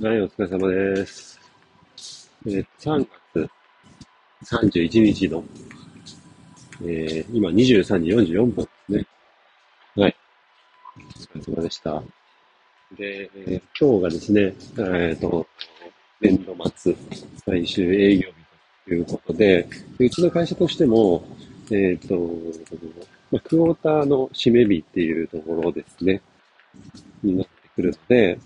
はい、お疲れ様です。えー、3月31日の、えー、今23時44分ですね。はい。お疲れ様でした。で、えー、今日がですね、えっ、ー、と、年度末最終営業日ということで、うちの会社としても、えっ、ー、と、まあ、クォーターの締め日っていうところですね、になってくるので、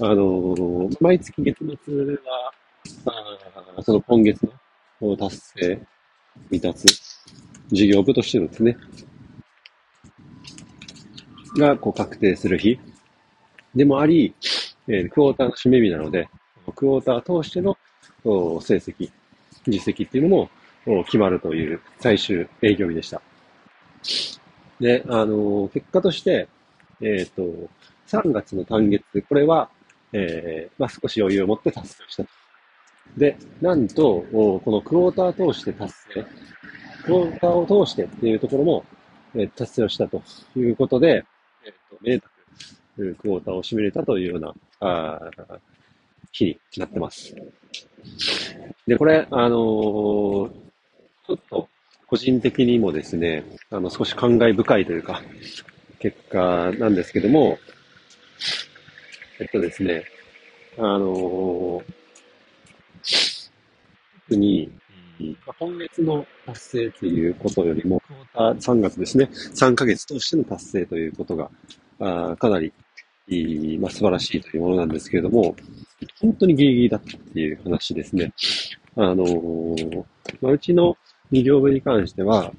あの、毎月月末は、あその今月の達成、未達、事業部としてのですね、が、こう、確定する日でもあり、えー、クォーターの締め日なので、クォーター通しての成績、実績っていうのも決まるという最終営業日でした。で、あのー、結果として、えっ、ー、と、3月の単月、これは、えー、まあ、少し余裕を持って達成したと。で、なんと、このクォーター通して達成、クォーターを通してっていうところも、えー、達成をしたということで、えっ、ー、と、めでたく、クォーターを締めれたというような、あ日になってます。で、これ、あのー、ちょっと、個人的にもですね、あの、少し感慨深いというか、結果なんですけども、えっとですね、あのー、特に、今月の達成ということよりも、3月ですね、3ヶ月通しての達成ということが、あかなり、まあ、素晴らしいというものなんですけれども、本当にギリギリだったっていう話ですね。あのー、まあ、うちの2業部に関しては、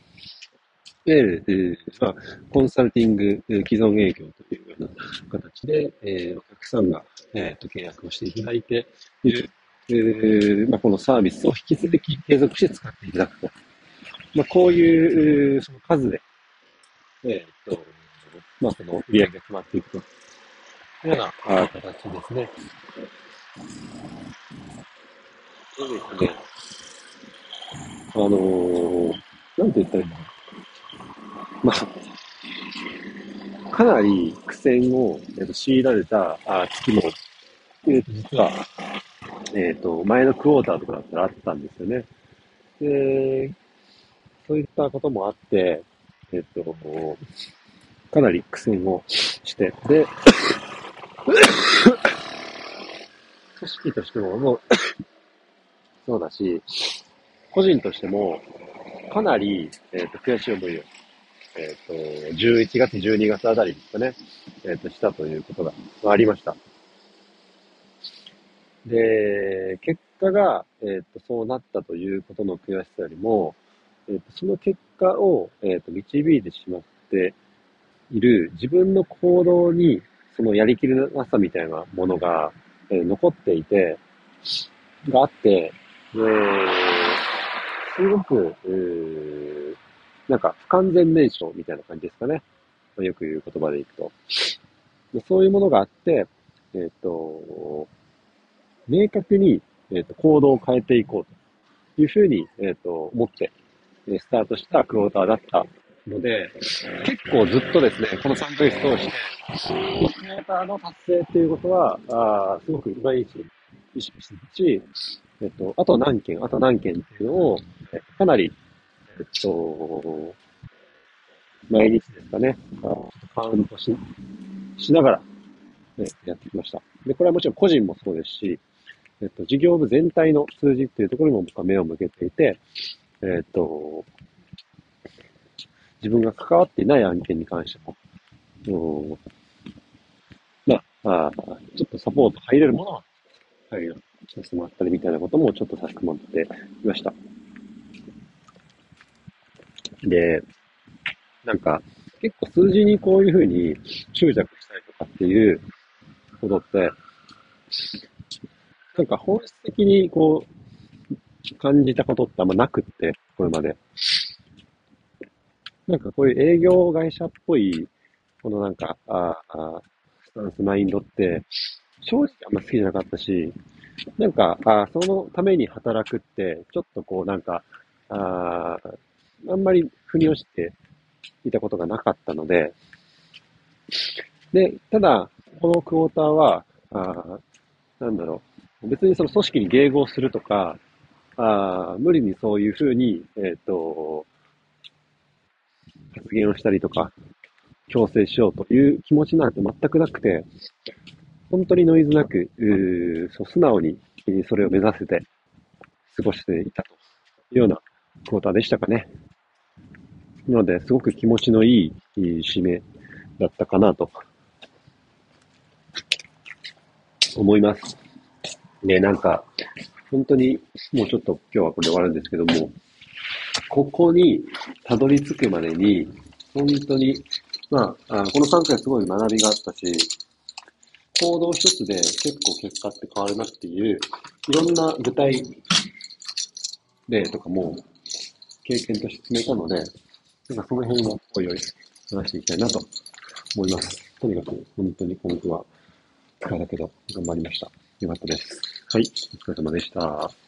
いわゆる、まあ、コンサルティング、既存営業というような形で、えー、お客さんが、えー、と契約をしていただいている、えーまあ、このサービスを引き続き継続して使っていただくと。まあ、こういう、その数で、えっ、ー、と、まあ、その売り上げが決まっていくと。いうような形ですね。そうですね。あのー、なんて言ったらいいのまあ、かなり苦戦を、えー、と強いられたあ月も、えー、と実は、えっ、ー、と、前のクォーターとかだったらあったんですよね。で、そういったこともあって、えっ、ー、と、かなり苦戦をして、で、組織としても、もうそうだし、個人としても、かなり、えっ、ー、と、悔しい思いをえっ、ー、と、11月、12月あたりですかね、えっ、ー、と、したということがありました。で、結果が、えっ、ー、と、そうなったということの悔しさよりも、えっ、と、その結果を、えっ、と、導いてしまっている自分の行動に、そのやりきれなさみたいなものが、え残っていて、があって、えーすごく、えーなんか不完全燃焼みたいな感じですかね。よく言う言葉でいくと。そういうものがあって、えっ、ー、と、明確に、えっ、ー、と、行動を変えていこうというふうに、えっ、ー、と、思って、スタートしたクォーターだったので、結構ずっとですね、この3ヶ月通して、クォーターの達成っていうことは、あすごく毎日意識してるし、えっと、あと何件、あと何件っていうのを、かなりえっと、毎日ですかね、ちょっとカウントし、しながら、ね、やってきました。で、これはもちろん個人もそうですし、えっと、事業部全体の数字っていうところにも僕は目を向けていて、えっと、自分が関わっていない案件に関しても、うんまあ、あちょっとサポート入れるものは入るようにさせてもらったりみたいなこともちょっとさせてもらっていました。で、なんか、結構数字にこういうふうに執着したりとかっていうことって、なんか本質的にこう、感じたことってあんまなくって、これまで。なんかこういう営業会社っぽい、このなんか、ああスタンスマインドって、正直あんま好きじゃなかったし、なんか、あそのために働くって、ちょっとこうなんか、ああんまり腑に落ちていたことがなかったので、で、ただ、このクォーターは、あなんだろう、別にその組織に迎合するとか、あ無理にそういうふうに、えっ、ー、と、発言をしたりとか、強制しようという気持ちなんて全くなくて、本当にノイズなく、うそう素直にそれを目指せて過ごしていたというようなクォーターでしたかね。なので、すごく気持ちのいい締めだったかなと思います。ね、なんか、本当にもうちょっと今日はこれで終わるんですけども、ここにたどり着くまでに、本当に、まあ、あこの3回すごい学びがあったし、行動一つで結構結果って変わるなっていう、いろんな具体例とかも経験として決めたので、なんかその辺もおいおい話していきたいなと思います。とにかく本当に今後は疲れたけど頑張りました。よかったです。はい、お疲れ様でした。